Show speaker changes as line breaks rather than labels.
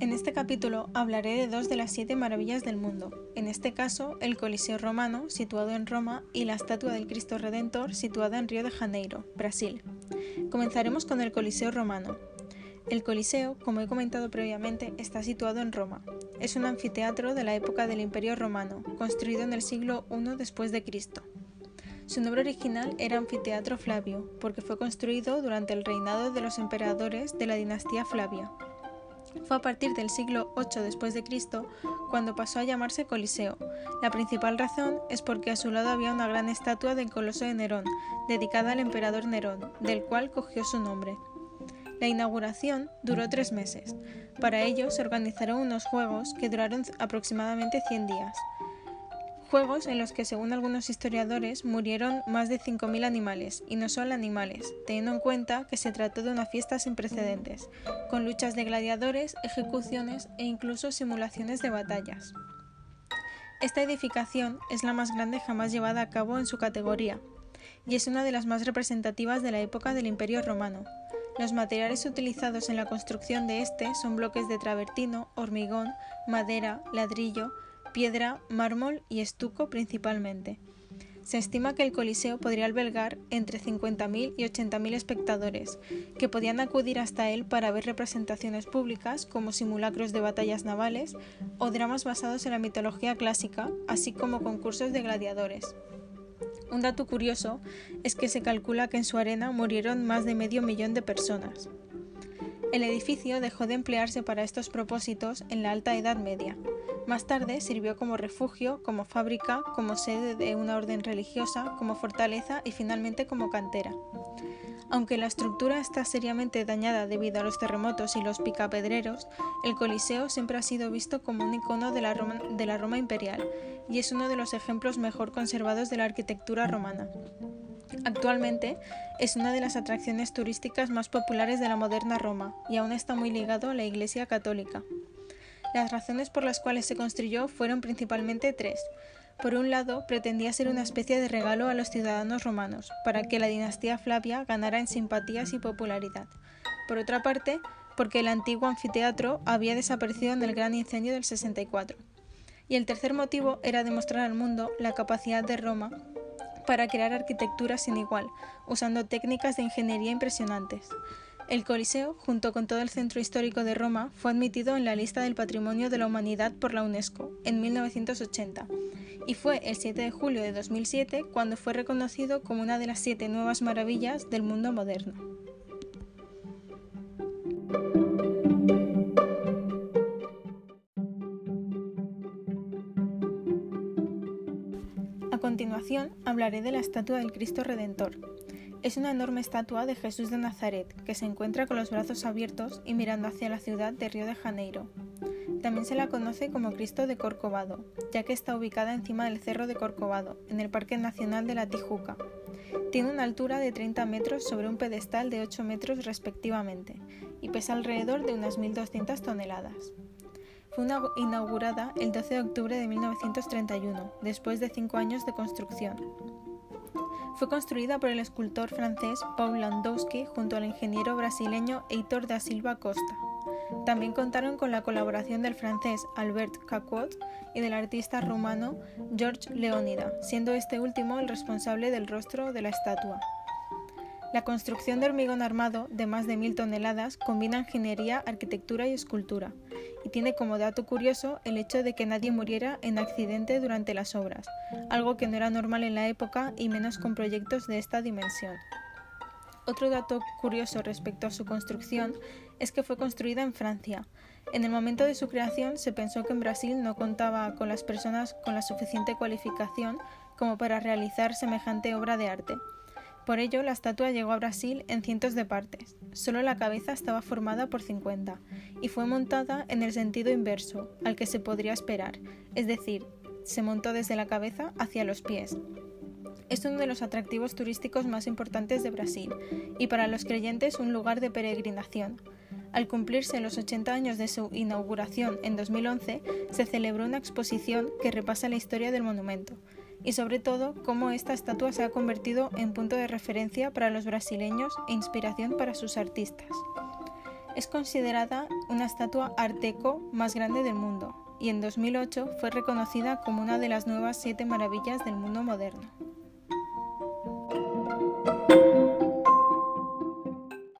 En este capítulo hablaré de dos de las siete maravillas del mundo, en este caso el Coliseo romano, situado en Roma, y la estatua del Cristo Redentor, situada en Río de Janeiro, Brasil. Comenzaremos con el Coliseo romano. El Coliseo, como he comentado previamente, está situado en Roma. Es un anfiteatro de la época del Imperio romano, construido en el siglo I después de Cristo. Su nombre original era Anfiteatro Flavio, porque fue construido durante el reinado de los emperadores de la dinastía Flavia. Fue a partir del siglo VIII después de Cristo cuando pasó a llamarse Coliseo. La principal razón es porque a su lado había una gran estatua del Coloso de Nerón, dedicada al emperador Nerón, del cual cogió su nombre. La inauguración duró tres meses. Para ello se organizaron unos juegos que duraron aproximadamente 100 días juegos en los que según algunos historiadores murieron más de 5.000 animales, y no solo animales, teniendo en cuenta que se trató de una fiesta sin precedentes, con luchas de gladiadores, ejecuciones e incluso simulaciones de batallas. Esta edificación es la más grande jamás llevada a cabo en su categoría, y es una de las más representativas de la época del Imperio Romano. Los materiales utilizados en la construcción de este son bloques de travertino, hormigón, madera, ladrillo, piedra, mármol y estuco principalmente. Se estima que el Coliseo podría albergar entre 50.000 y 80.000 espectadores, que podían acudir hasta él para ver representaciones públicas como simulacros de batallas navales o dramas basados en la mitología clásica, así como concursos de gladiadores. Un dato curioso es que se calcula que en su arena murieron más de medio millón de personas. El edificio dejó de emplearse para estos propósitos en la Alta Edad Media. Más tarde sirvió como refugio, como fábrica, como sede de una orden religiosa, como fortaleza y finalmente como cantera. Aunque la estructura está seriamente dañada debido a los terremotos y los picapedreros, el Coliseo siempre ha sido visto como un icono de la, Roma, de la Roma imperial y es uno de los ejemplos mejor conservados de la arquitectura romana. Actualmente es una de las atracciones turísticas más populares de la moderna Roma y aún está muy ligado a la Iglesia católica. Las razones por las cuales se construyó fueron principalmente tres. Por un lado, pretendía ser una especie de regalo a los ciudadanos romanos, para que la dinastía Flavia ganara en simpatías y popularidad. Por otra parte, porque el antiguo anfiteatro había desaparecido en el gran incendio del 64. Y el tercer motivo era demostrar al mundo la capacidad de Roma para crear arquitectura sin igual, usando técnicas de ingeniería impresionantes. El Coliseo, junto con todo el centro histórico de Roma, fue admitido en la lista del Patrimonio de la Humanidad por la UNESCO en 1980 y fue el 7 de julio de 2007 cuando fue reconocido como una de las siete nuevas maravillas del mundo moderno. A continuación hablaré de la estatua del Cristo Redentor. Es una enorme estatua de Jesús de Nazaret que se encuentra con los brazos abiertos y mirando hacia la ciudad de Río de Janeiro. También se la conoce como Cristo de Corcovado, ya que está ubicada encima del Cerro de Corcovado, en el Parque Nacional de la Tijuca. Tiene una altura de 30 metros sobre un pedestal de 8 metros respectivamente y pesa alrededor de unas 1.200 toneladas. Fue inaugurada el 12 de octubre de 1931, después de cinco años de construcción. Fue construida por el escultor francés Paul Landowski junto al ingeniero brasileño Heitor da Silva Costa. También contaron con la colaboración del francés Albert Caquot y del artista rumano George Leonida, siendo este último el responsable del rostro de la estatua. La construcción de hormigón armado de más de mil toneladas combina ingeniería, arquitectura y escultura, y tiene como dato curioso el hecho de que nadie muriera en accidente durante las obras, algo que no era normal en la época y menos con proyectos de esta dimensión. Otro dato curioso respecto a su construcción es que fue construida en Francia. En el momento de su creación se pensó que en Brasil no contaba con las personas con la suficiente cualificación como para realizar semejante obra de arte. Por ello, la estatua llegó a Brasil en cientos de partes. Solo la cabeza estaba formada por 50 y fue montada en el sentido inverso al que se podría esperar, es decir, se montó desde la cabeza hacia los pies. Es uno de los atractivos turísticos más importantes de Brasil y para los creyentes un lugar de peregrinación. Al cumplirse los 80 años de su inauguración en 2011, se celebró una exposición que repasa la historia del monumento y sobre todo cómo esta estatua se ha convertido en punto de referencia para los brasileños e inspiración para sus artistas. Es considerada una estatua arteco más grande del mundo y en 2008 fue reconocida como una de las nuevas siete maravillas del mundo moderno.